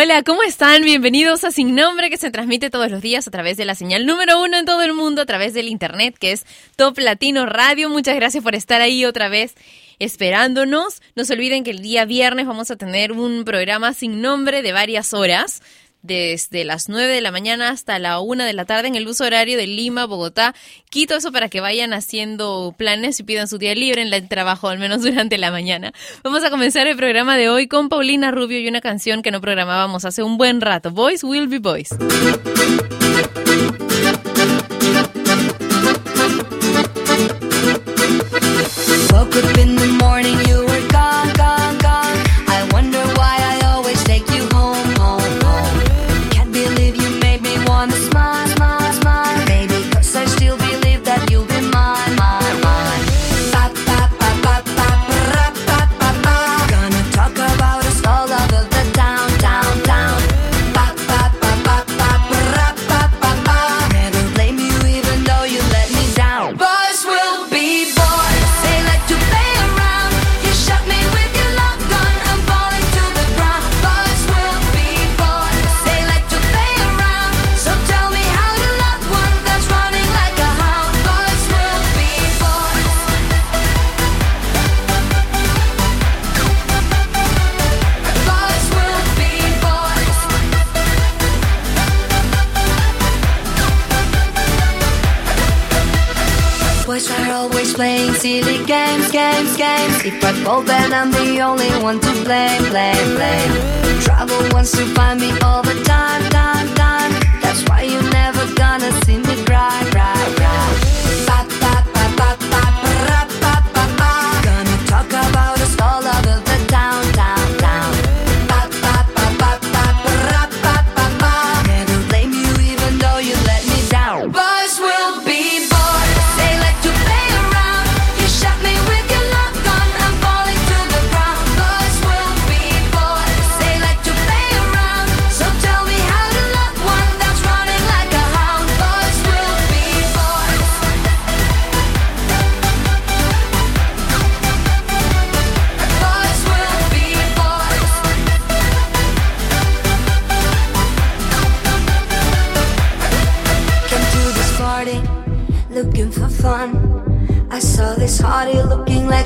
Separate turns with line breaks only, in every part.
Hola, ¿cómo están? Bienvenidos a Sin Nombre que se transmite todos los días a través de la señal número uno en todo el mundo, a través del internet que es Top Latino Radio. Muchas gracias por estar ahí otra vez esperándonos. No se olviden que el día viernes vamos a tener un programa sin nombre de varias horas desde las 9 de la mañana hasta la 1 de la tarde en el uso horario de Lima, Bogotá, Quito, eso para que vayan haciendo planes y pidan su día libre en el trabajo, al menos durante la mañana. Vamos a comenzar el programa de hoy con Paulina Rubio y una canción que no programábamos hace un buen rato, Boys Will Be Boys.
silly If I fall, then I'm the only one to blame, blame, blame. Trouble wants to find me all the time, time, time. That's why you're never gonna see me cry, cry, cry.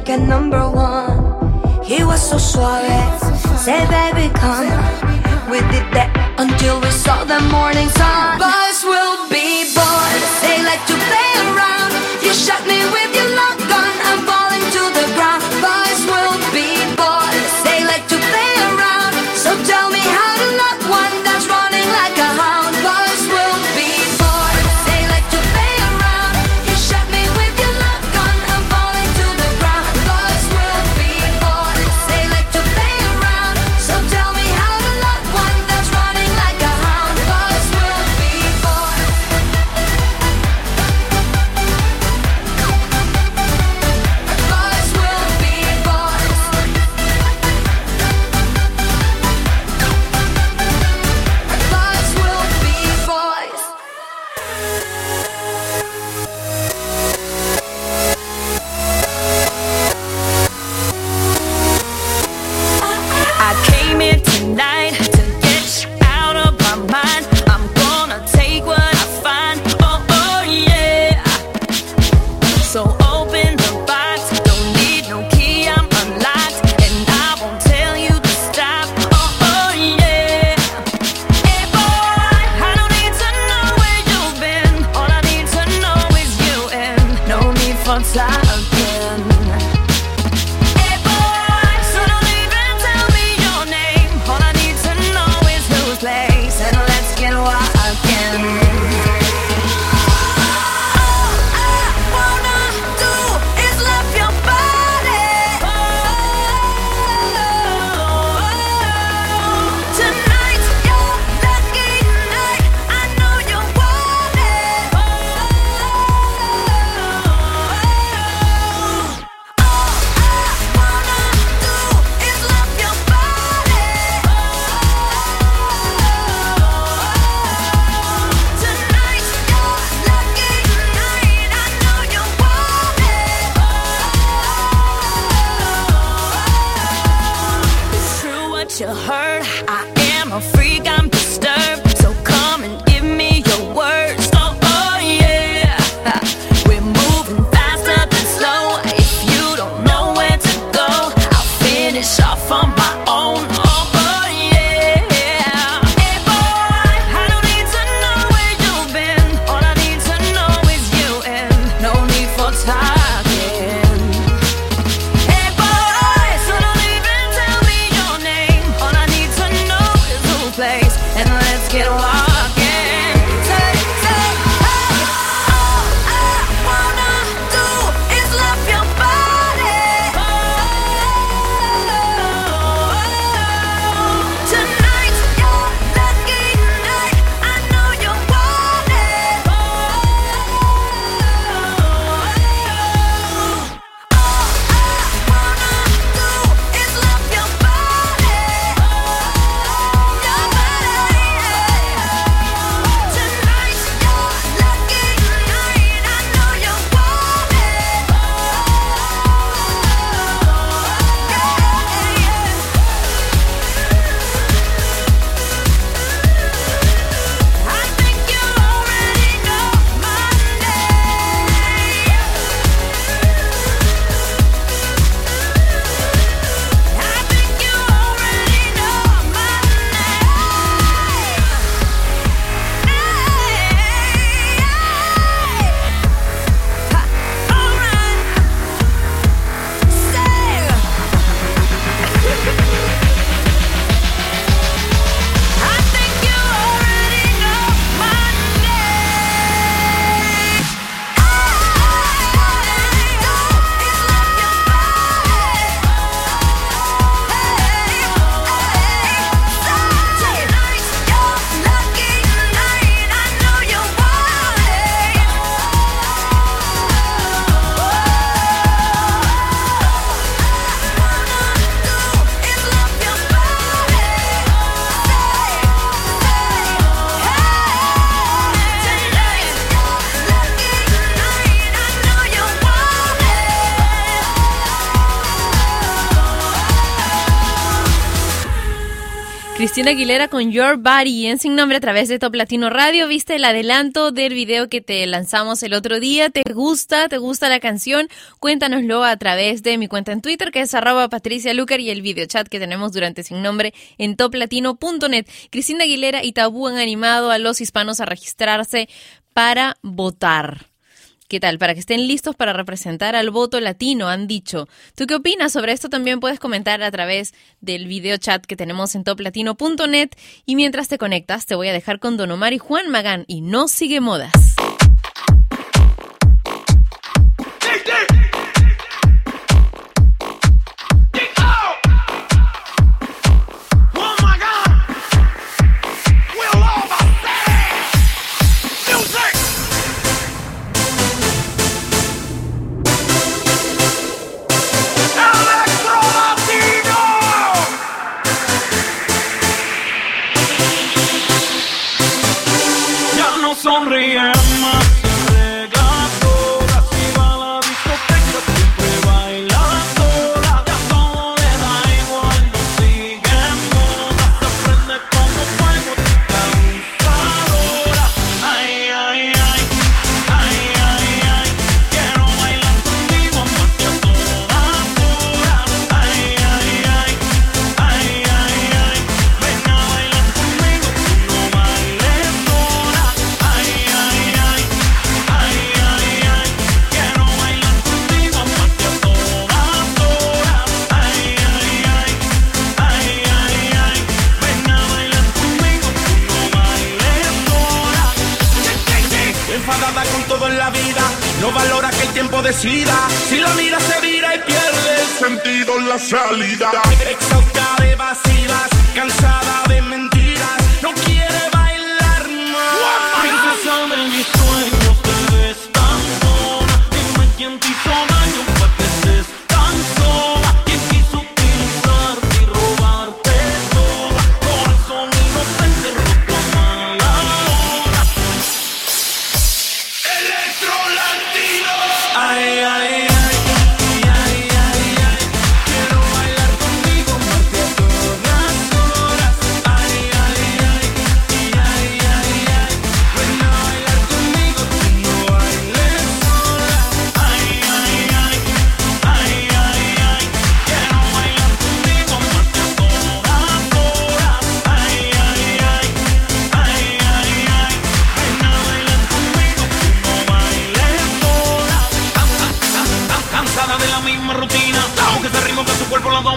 Like a number one. He was so suave, say baby come. We did that until we saw the morning sun. Boys will be boys, they like to play around. You shot me with
Cristina Aguilera con Your Body en Sin Nombre a través de Top Latino Radio. Viste el adelanto del video que te lanzamos el otro día. ¿Te gusta? ¿Te gusta la canción? Cuéntanoslo a través de mi cuenta en Twitter que es arroba Patricia Lucar y el videochat que tenemos durante Sin Nombre en toplatino.net. Cristina Aguilera y Tabú han animado a los hispanos a registrarse para votar. ¿Qué tal? Para que estén listos para representar al voto latino, han dicho. ¿Tú qué opinas sobre esto? También puedes comentar a través del video chat que tenemos en toplatino.net. Y mientras te conectas, te voy a dejar con Don Omar y Juan Magán y no sigue modas.
sonríe más.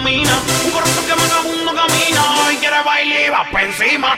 camina, un borracho que vagabundo camina y quiere bailar y va pa' encima.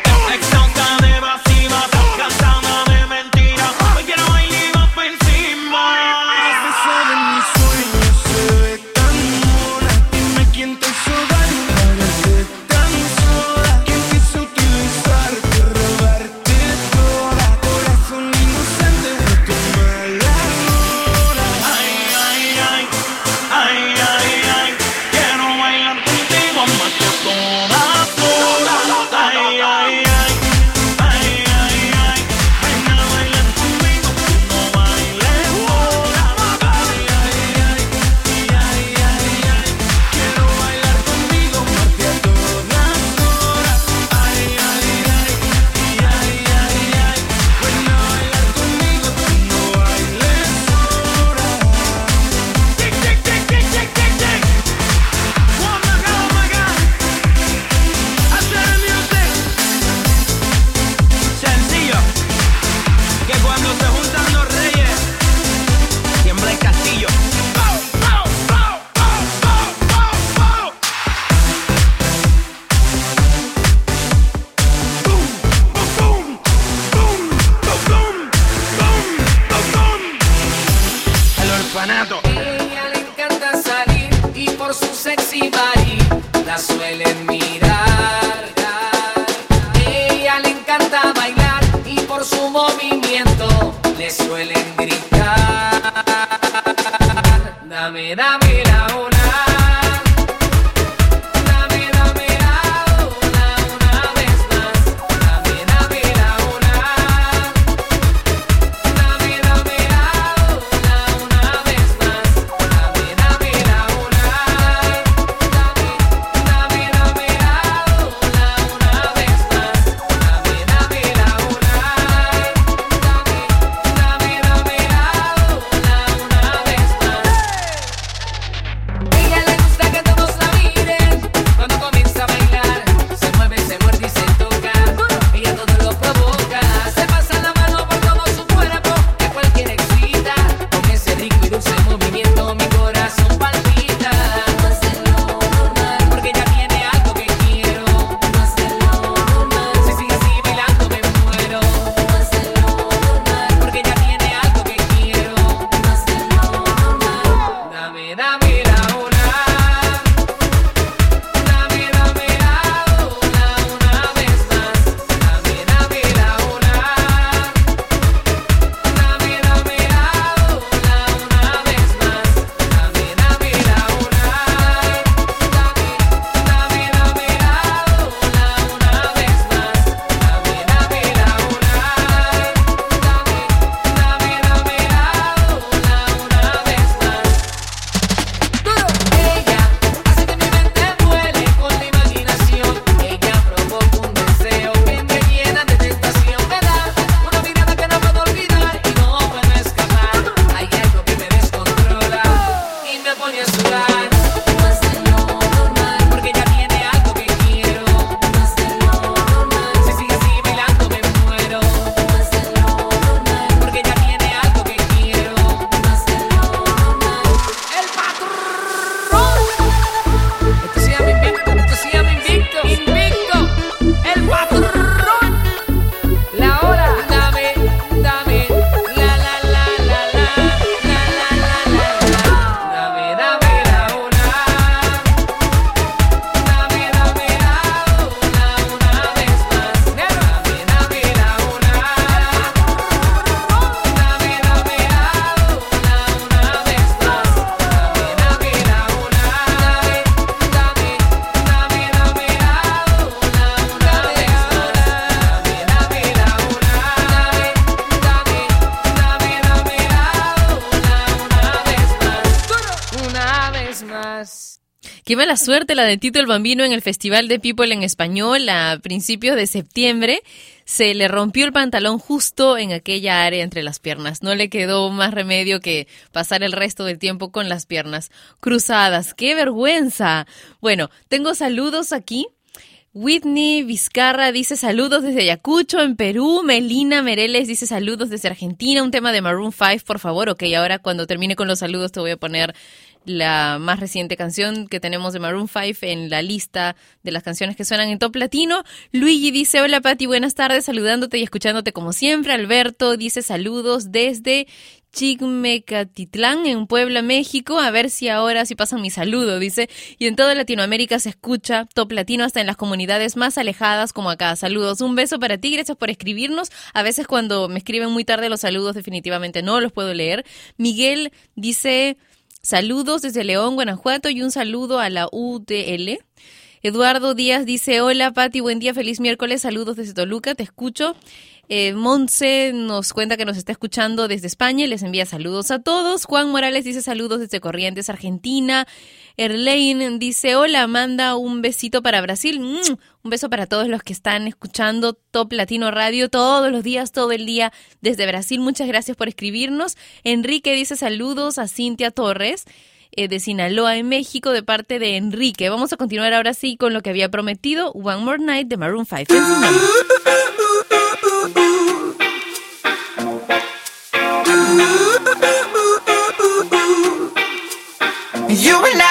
Suerte la de Tito el Bambino en el Festival de People en Español a principios de septiembre. Se le rompió el pantalón justo en aquella área entre las piernas. No le quedó más remedio que pasar el resto del tiempo con las piernas cruzadas. ¡Qué vergüenza! Bueno, tengo saludos aquí. Whitney Vizcarra dice saludos desde Ayacucho, en Perú. Melina Mereles dice saludos desde Argentina. Un tema de Maroon 5, por favor. Ok, ahora cuando termine con los saludos te voy a poner la más reciente canción que tenemos de Maroon 5 en la lista de las canciones que suenan en Top Latino. Luigi dice, hola Pati, buenas tardes, saludándote y escuchándote como siempre. Alberto dice saludos desde Chigmecatitlán, en Puebla, México. A ver si ahora sí pasan mi saludo, dice. Y en toda Latinoamérica se escucha Top Latino hasta en las comunidades más alejadas como acá. Saludos, un beso para ti, gracias por escribirnos. A veces cuando me escriben muy tarde los saludos definitivamente no los puedo leer. Miguel dice... Saludos desde León, Guanajuato y un saludo a la UTL. Eduardo Díaz dice, hola Pati, buen día, feliz miércoles, saludos desde Toluca, te escucho. Eh, Monse nos cuenta que nos está escuchando desde España y les envía saludos a todos. Juan Morales dice saludos desde Corrientes, Argentina. Erlein dice, hola, manda un besito para Brasil. Mm, un beso para todos los que están escuchando Top Latino Radio todos los días, todo el día desde Brasil. Muchas gracias por escribirnos. Enrique dice saludos a Cintia Torres de Sinaloa, en México, de parte de Enrique. Vamos a continuar ahora sí con lo que había prometido, One More Night de Maroon 5. En Sin Nombre.
You and I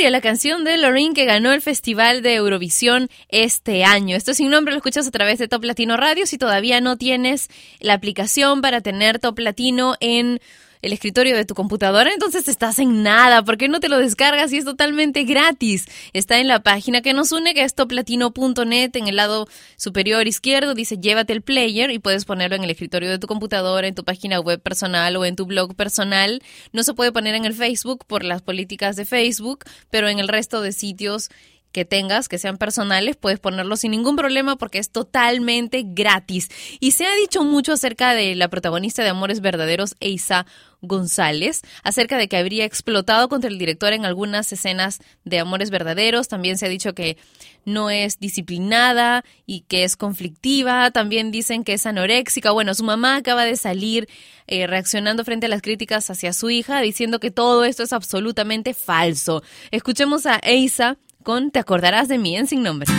Euforia, la canción de Loreen que ganó el Festival de Eurovisión este año. Esto sin nombre lo escuchas a través de Top Latino Radio. Si todavía no tienes la aplicación para tener Top Latino en el escritorio de tu computadora, entonces estás en nada. ¿Por qué no te lo descargas y es totalmente gratis? Está en la página que nos une, que es toplatino.net. En el lado superior izquierdo dice llévate el player y puedes ponerlo en el escritorio de tu computadora, en tu página web personal o en tu blog personal. No se puede poner en el Facebook por las políticas de Facebook, pero en el resto de sitios que tengas, que sean personales, puedes ponerlo sin ningún problema porque es totalmente gratis. Y se ha dicho mucho acerca de la protagonista de Amores Verdaderos, Eisa González, acerca de que habría explotado contra el director en algunas escenas de Amores Verdaderos. También se ha dicho que no es disciplinada y que es conflictiva. También dicen que es anoréxica. Bueno, su mamá acaba de salir eh, reaccionando frente a las críticas hacia su hija, diciendo que todo esto es absolutamente falso. Escuchemos a Eisa con Te acordarás de mí en Sin Nombre.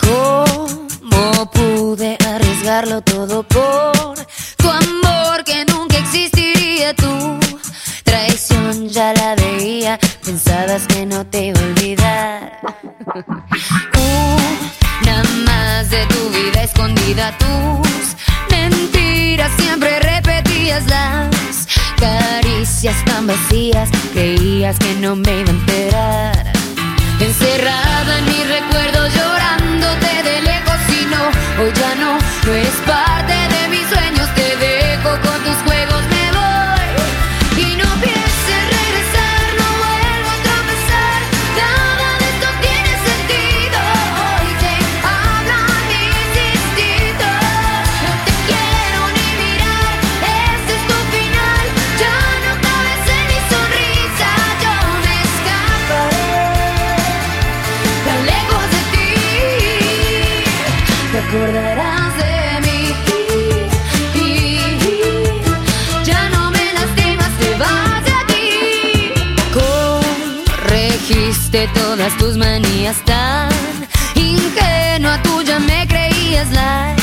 ¿Cómo pude arriesgarlo todo por tu amor que nunca existiría tú? Traición ya la veía, pensabas que no te iba a olvidar. Una más de tu vida escondida, tus mentiras siempre caricias tan vacías, creías que no me iba a enterar. Encerrada en mis recuerdos llorándote de lejos y no, hoy ya no, no eres parte de mis sueños, tus manías tan ingenua tuya me creías la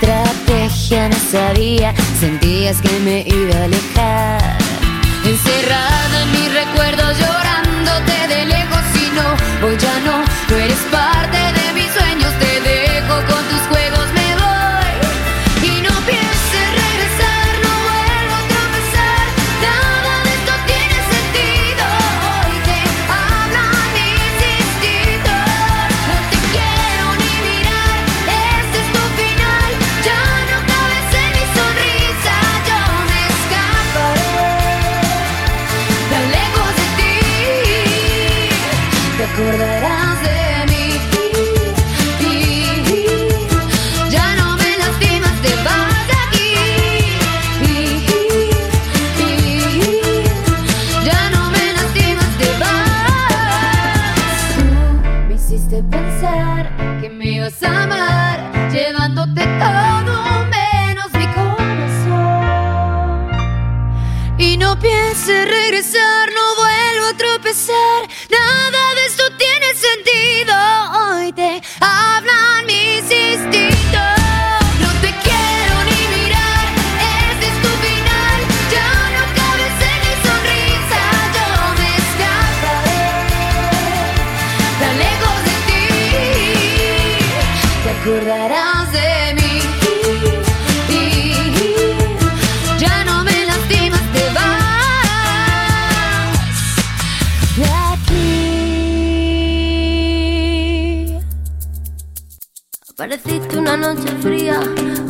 estrategia no sabía, sentías que me iba a alejar. Encerrada en mis recuerdos llorándote de lejos y no, hoy ya no, no eres parte de acordarás de mí.
Ya no me lastimas, te vas de aquí. Apareciste una noche fría,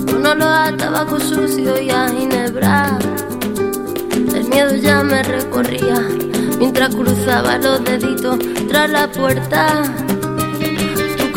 con olor a tabaco sucio y a ginebra. El miedo ya me recorría mientras cruzaba los deditos tras la puerta.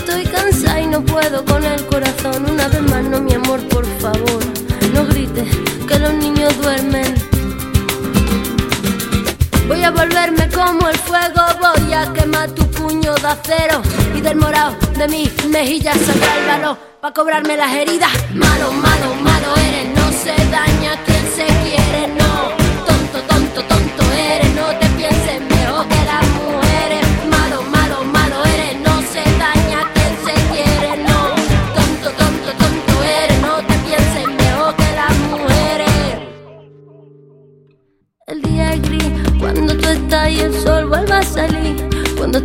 estoy cansada y no puedo con el corazón. Una vez más, no, mi amor, por favor, no grites que los niños duermen. Voy a volverme como el fuego, voy a quemar tu puño de acero y del morado de mis mejillas saldrá el valor para cobrarme las heridas. Malo, malo, malo eres, no se daña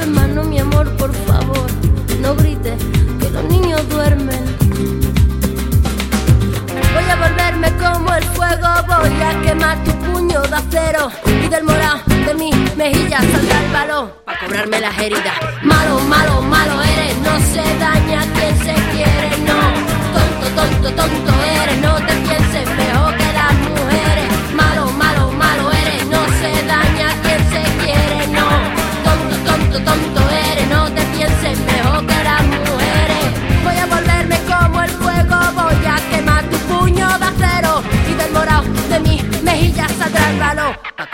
corazón. Una vez más, no, mi amor, por favor, no grites que los niños duermen. Voy a volverme como el fuego, voy a quemar tu puño de acero y del morado de mis mejillas saldrá el valor para cobrarme las heridas. Malo, malo, malo eres, no se daña quien se quiere, no. Tonto, tonto, tonto eres, no te pienses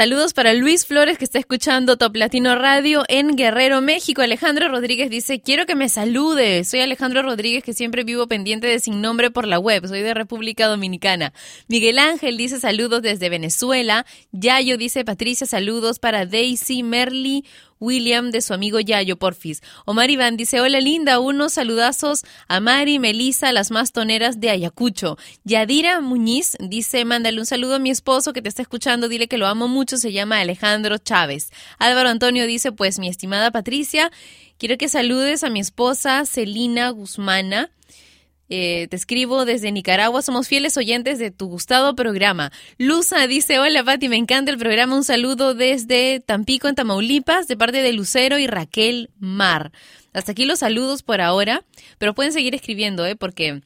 Saludos para Luis Flores que está escuchando Top Latino Radio en Guerrero, México. Alejandro Rodríguez dice, quiero que me salude. Soy Alejandro Rodríguez que siempre vivo pendiente de Sin Nombre por la web. Soy de República Dominicana. Miguel Ángel dice saludos desde Venezuela. Yayo dice, Patricia, saludos para Daisy, Merly, William de su amigo Yayo Porfis. Omar Iván dice, hola linda, unos saludazos a Mari, Melisa, las más toneras de Ayacucho. Yadira Muñiz dice, mándale un saludo a mi esposo que te está escuchando, dile que lo amo mucho, se llama Alejandro Chávez. Álvaro Antonio dice, pues mi estimada Patricia, quiero que saludes a mi esposa Celina Guzmana. Eh, te escribo desde Nicaragua, somos fieles oyentes de tu gustado programa. Luza dice, hola Pati, me encanta el programa, un saludo desde Tampico en Tamaulipas, de parte de Lucero y Raquel Mar. Hasta aquí los saludos por ahora, pero pueden seguir escribiendo, ¿eh? Porque...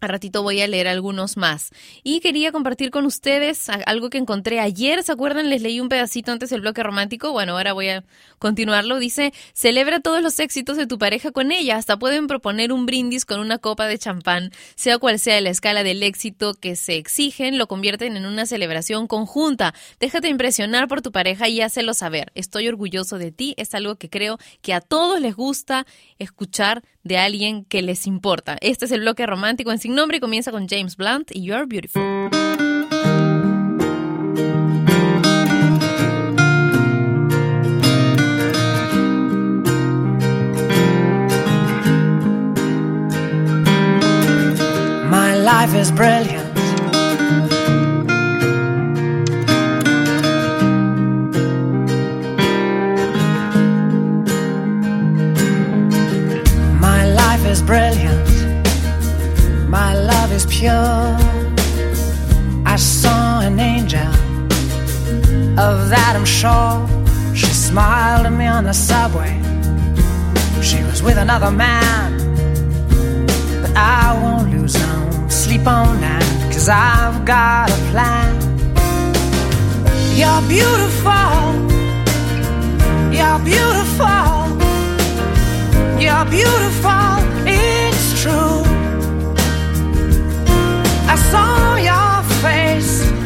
A ratito voy a leer algunos más. Y quería compartir con ustedes algo que encontré ayer. ¿Se acuerdan? Les leí un pedacito antes del bloque romántico. Bueno, ahora voy a continuarlo. Dice, celebra todos los éxitos de tu pareja con ella. Hasta pueden proponer un brindis con una copa de champán. Sea cual sea la escala del éxito que se exigen, lo convierten en una celebración conjunta. Déjate impresionar por tu pareja y hácelo saber. Estoy orgulloso de ti. Es algo que creo que a todos les gusta escuchar de alguien que les importa. Este es el bloque romántico en Sin Nombre y comienza con James Blunt y You're Beautiful.
My life is brilliant. Another man. But I won't lose no sleep on that. Cause I've got a plan. You're beautiful. You're beautiful. You're beautiful. It's true. I saw your face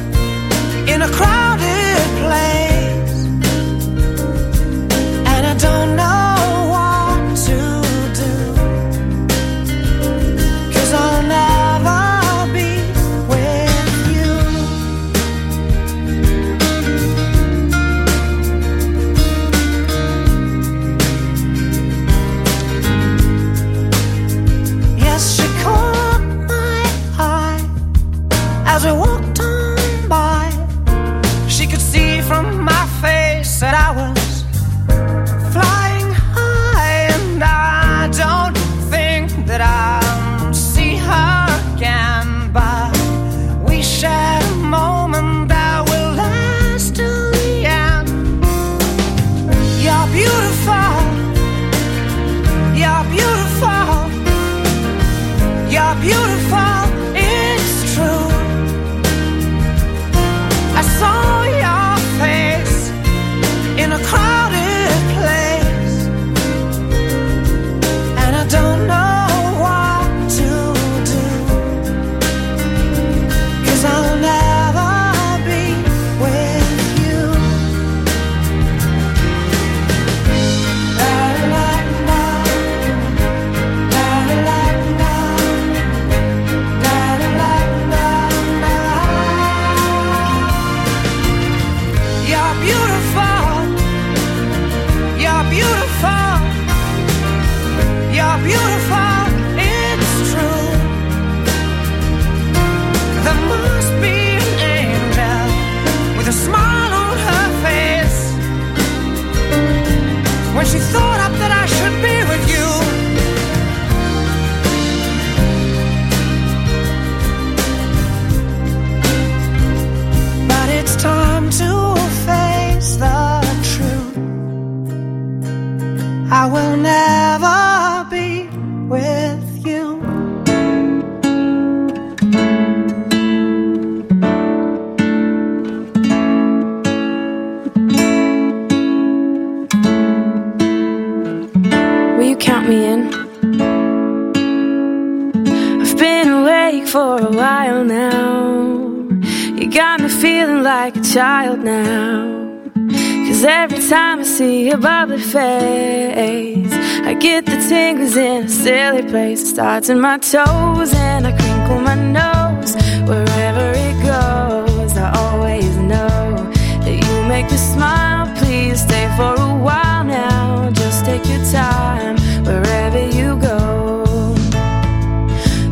your
bubbly face, I get the tingles in a silly place. It starts in my toes and I crinkle my nose. Wherever it goes, I always know that you make me smile. Please stay for a while now. Just take your time wherever you go.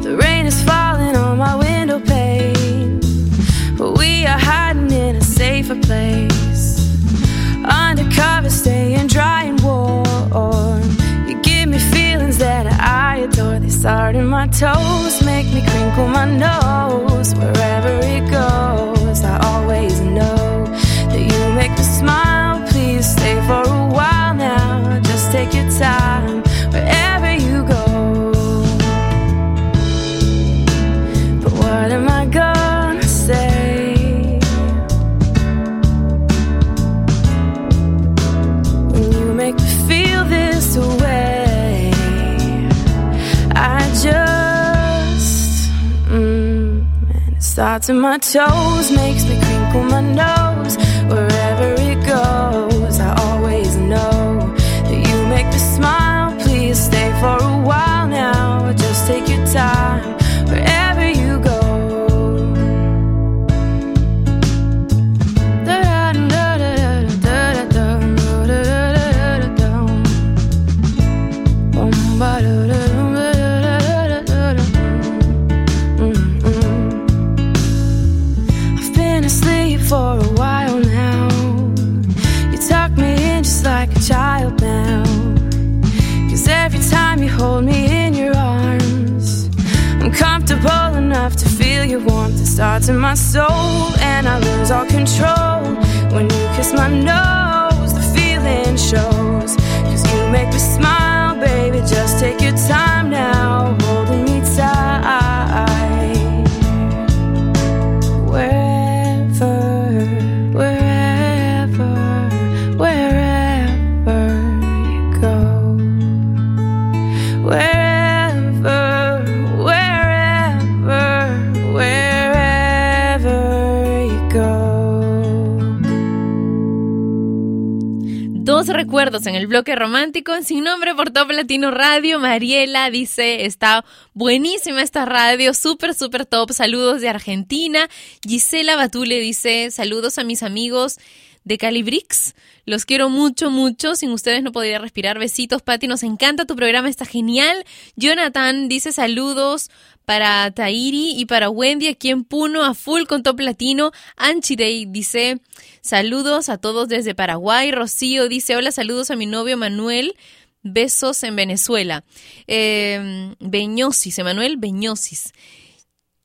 The rain is falling on my window pane, but we are hiding in a safer place. Adore. They start in my toes, make me crinkle my nose. Wherever it goes, I always know that you make me smile. Please stay for a while now. Just take your time starts in my toes, makes me crinkle my nose. In my soul, and I lose all control. When you kiss my nose,
en el bloque romántico Sin Nombre por Top Latino Radio. Mariela dice, está buenísima esta radio, súper, súper top. Saludos de Argentina. Gisela Batule dice, saludos a mis amigos de Calibrix. Los quiero mucho, mucho. Sin ustedes no podría respirar. Besitos, Pati. Nos encanta tu programa, está genial. Jonathan dice saludos para Tairi y para Wendy aquí en Puno, a full con Top Latino. Anchirey dice saludos a todos desde Paraguay. Rocío dice hola, saludos a mi novio Manuel. Besos en Venezuela. Eh, Beñosis, Emanuel Beñosis.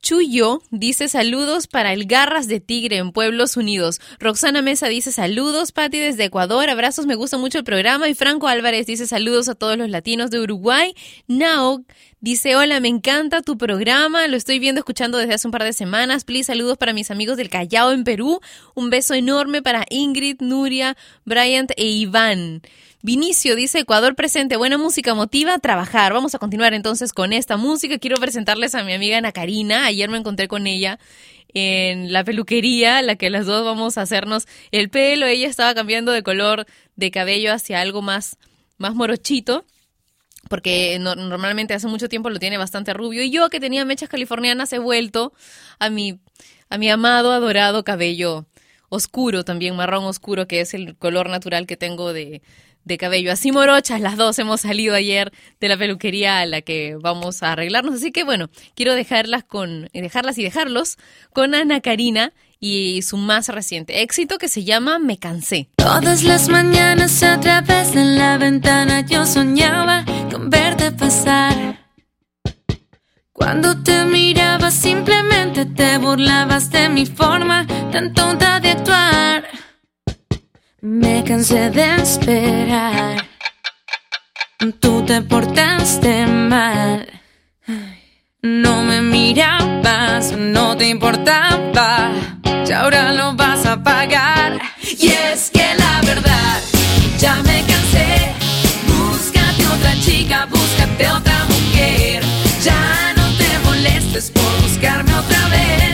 Chuyo dice saludos para el Garras de Tigre en Pueblos Unidos. Roxana Mesa dice saludos, Patti desde Ecuador, abrazos, me gusta mucho el programa. Y Franco Álvarez dice saludos a todos los latinos de Uruguay. Nao dice hola, me encanta tu programa, lo estoy viendo, escuchando desde hace un par de semanas. Please, saludos para mis amigos del Callao en Perú. Un beso enorme para Ingrid, Nuria, Bryant e Iván. Vinicio dice Ecuador presente, buena música motiva a trabajar. Vamos a continuar entonces con esta música. Quiero presentarles a mi amiga Ana Karina. Ayer me encontré con ella en la peluquería, la que las dos vamos a hacernos el pelo. Ella estaba cambiando de color de cabello hacia algo más, más morochito. Porque no- normalmente hace mucho tiempo lo tiene bastante rubio. Y yo que tenía mechas californianas he vuelto a mi, a mi amado, adorado cabello oscuro, también marrón oscuro, que es el color natural que tengo de, de cabello. Así morochas, las dos hemos salido ayer de la peluquería a la que vamos a arreglarnos. Así que bueno, quiero dejarlas con, dejarlas y dejarlos con Ana Karina y su más reciente éxito que se llama Me cansé.
Todas las mañanas a través de la ventana yo soñaba con verte pasar. Cuando te miraba simplemente te burlabas de mi forma tan tonta de actuar. Me cansé de esperar. Tú te portaste mal. No me mirabas, no te importaba. Y ahora lo vas a pagar. Y es que la verdad, ya me cansé. Búscate otra chica, búscate otra mujer. Ya no te molestes por buscarme otra vez.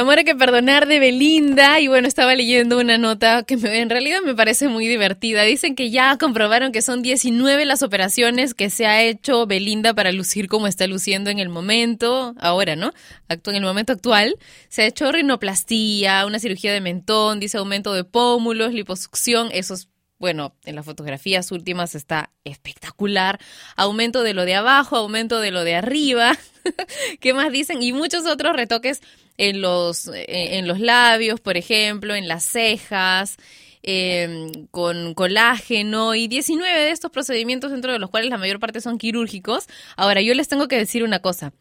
Amor hay que perdonar
de Belinda y bueno, estaba leyendo una nota que me- en realidad me parece muy divertida. Dicen que ya comprobaron que son 19 las operaciones que se ha hecho Belinda para lucir como está luciendo en el momento, ahora, ¿no? Actu- en el momento actual. Se ha hecho rinoplastía, una cirugía de mentón, dice aumento de pómulos, liposucción, esos bueno, en las fotografías últimas está espectacular. Aumento de lo de abajo, aumento de lo de arriba. ¿Qué más dicen? Y muchos otros retoques en los, eh, en los labios, por ejemplo, en las cejas, eh, con colágeno y 19 de estos procedimientos dentro de los cuales la mayor parte son quirúrgicos. Ahora, yo les tengo que decir una cosa.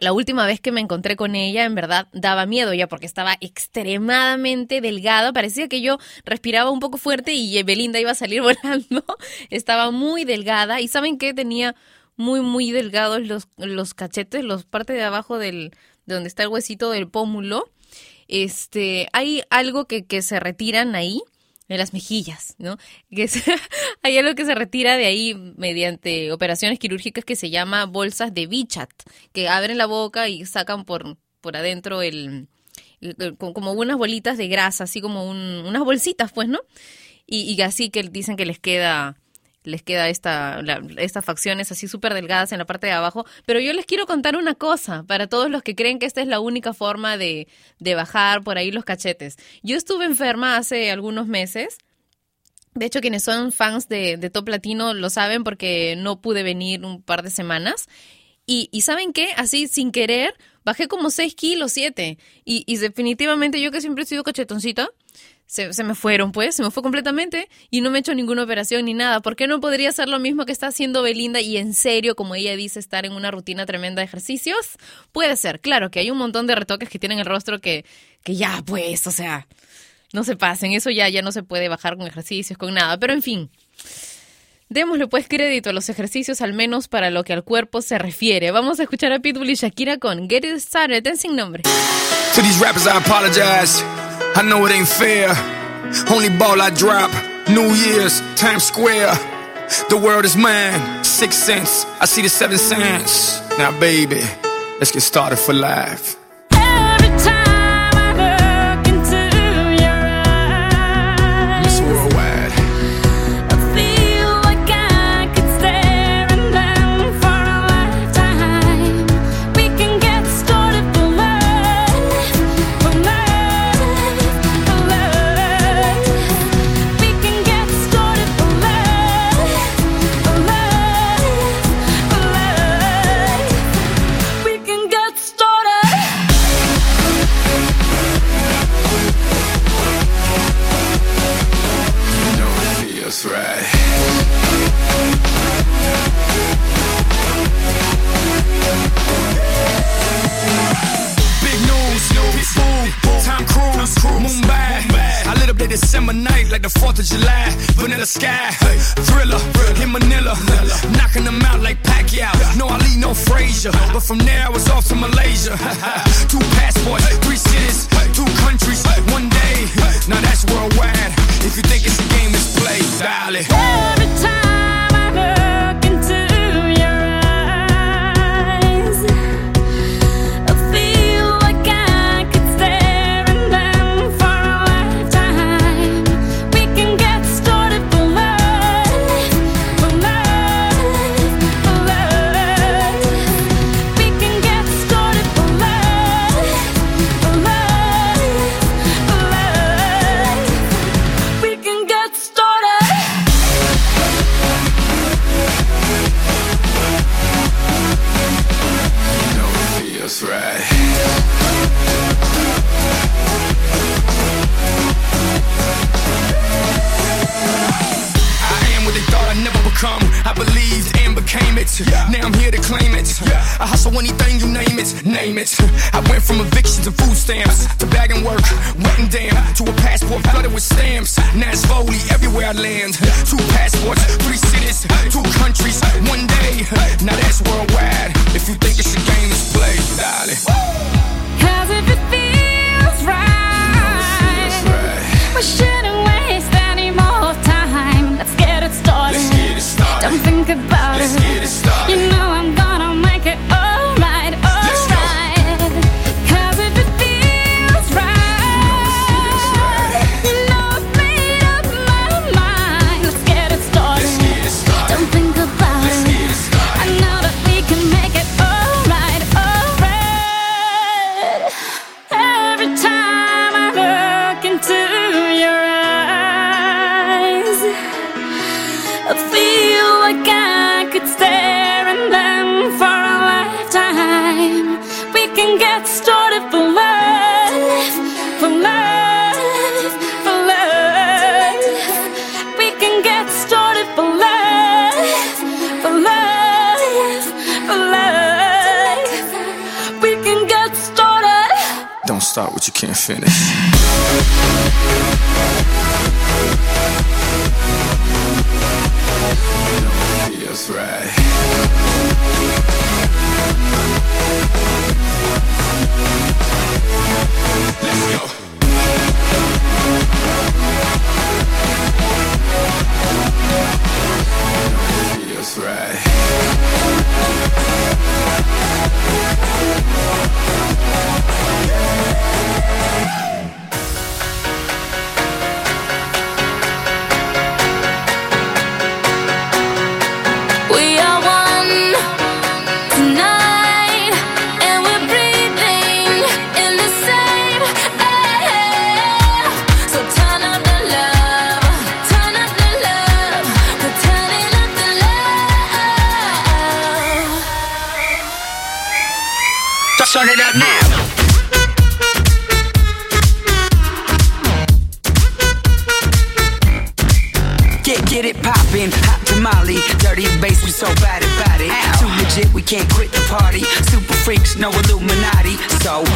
La última vez que me encontré con ella, en verdad, daba miedo ya porque estaba extremadamente delgada. Parecía que yo respiraba un poco fuerte y Belinda iba a salir volando. Estaba muy delgada y ¿saben qué? Tenía muy, muy delgados los, los cachetes, los partes de abajo del, de donde está el huesito del pómulo. Este, hay algo que, que se retiran ahí de las mejillas, ¿no? Que se- hay algo que se retira de ahí mediante operaciones quirúrgicas que se llama bolsas de Bichat, que abren la boca y sacan por, por adentro el, el- el- co- como unas bolitas de grasa, así como un- unas bolsitas, pues, ¿no? Y, y así que dicen que les queda les queda esta, la- estas facciones así súper delgadas en la parte de abajo. Pero yo les quiero contar una cosa para todos los que creen que esta es la única forma de, de bajar por ahí los cachetes. Yo estuve enferma hace algunos meses. De hecho, quienes son fans de, Top Latino lo saben porque no pude venir un par de semanas. Y, y ¿saben qué? Así, sin querer, bajé como 6 kilos, 7. Y, y definitivamente yo que siempre he sido cachetoncita, se, se me fueron, pues, se me fue completamente y no me he hecho ninguna operación ni nada. ¿Por qué no podría ser lo mismo que está haciendo Belinda y en serio, como ella dice, estar en una rutina tremenda de ejercicios? Puede ser, claro que hay un montón de retoques que tienen el rostro que, que ya, pues, o sea, no se pasen, eso ya, ya no se puede bajar con ejercicios, con nada, pero en fin. Démosle pues crédito a los ejercicios, al menos para lo que al cuerpo se refiere. Vamos a escuchar a Pitbull y Shakira con Get It Started en sin nombre.
To these rappers, I apologize. I know it ain't fair. Only ball I drop. New Year's, Times Square. The world is mine. Six cents. I see the seven cents. Now, baby, let's get started for life. December night like the 4th of July. Vanilla Sky, Thriller, in Manila. Knocking them out like Pacquiao. No Ali, no Frazier. But from there I was off to Malaysia. two passports, three cities, two countries, one day. Now that's worldwide. If you think it's a game, it's play, dial it.
Every time I look Don't
start what you can't finish. Feels right. Right.
So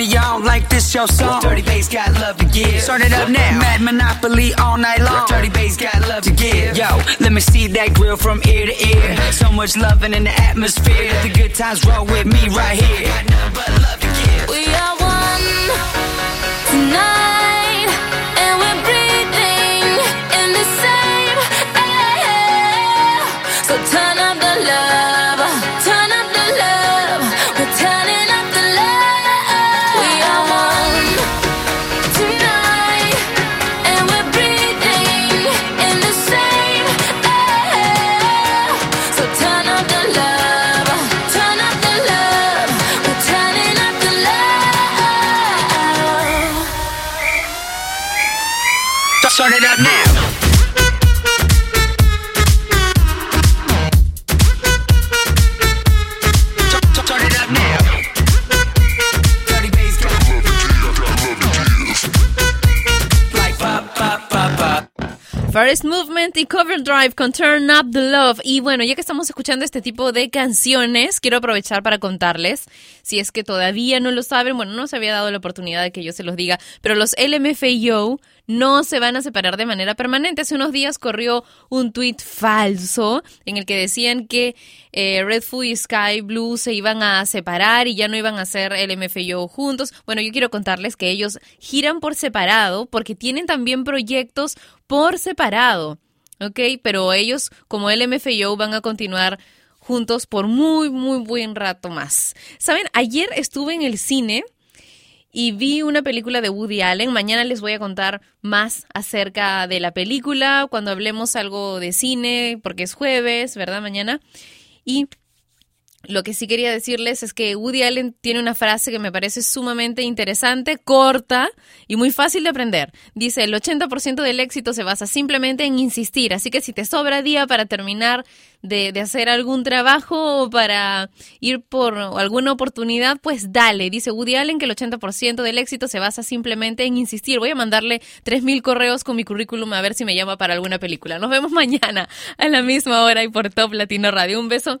Me on like this your song. Dirty bass got love to give. Start it up now. Mad Monopoly all night long. Dirty bass got love to give. Yo, let me see that grill from ear to ear. So much loving in the atmosphere. The good times roll with me right here.
We are one tonight, and we're breathing in the same air. So turn up the love, Turn
it up now.
First Movement y Cover Drive con Turn Up the Love. Y bueno, ya que estamos escuchando este tipo de canciones, quiero aprovechar para contarles, si es que todavía no lo saben, bueno, no se había dado la oportunidad de que yo se los diga, pero los LMFAO no se van a separar de manera permanente. Hace unos días corrió un tweet falso en el que decían que eh, Red y Sky Blue se iban a separar y ya no iban a hacer LMFAO juntos. Bueno, yo quiero contarles que ellos giran por separado porque tienen también proyectos por separado, ¿ok? Pero ellos, como LMFAO, van a continuar juntos por muy, muy buen rato más. Saben, ayer estuve en el cine y vi una película de Woody Allen. Mañana les voy a contar más acerca de la película cuando hablemos algo de cine, porque es jueves, ¿verdad? Mañana. Y Lo que sí quería decirles es que Woody Allen tiene una frase que me parece sumamente interesante, corta y muy fácil de aprender. Dice, el 80% del éxito se basa simplemente en insistir, así que si te sobra día para terminar de, hacer algún trabajo o para ir por alguna oportunidad, pues dale. Dice Woody Allen que el 80% del éxito se basa simplemente en insistir. Voy a mandarle 3.000 correos con mi currículum a ver si me llama para alguna película. Nos vemos mañana a la misma hora y por Top Latino Radio. Un beso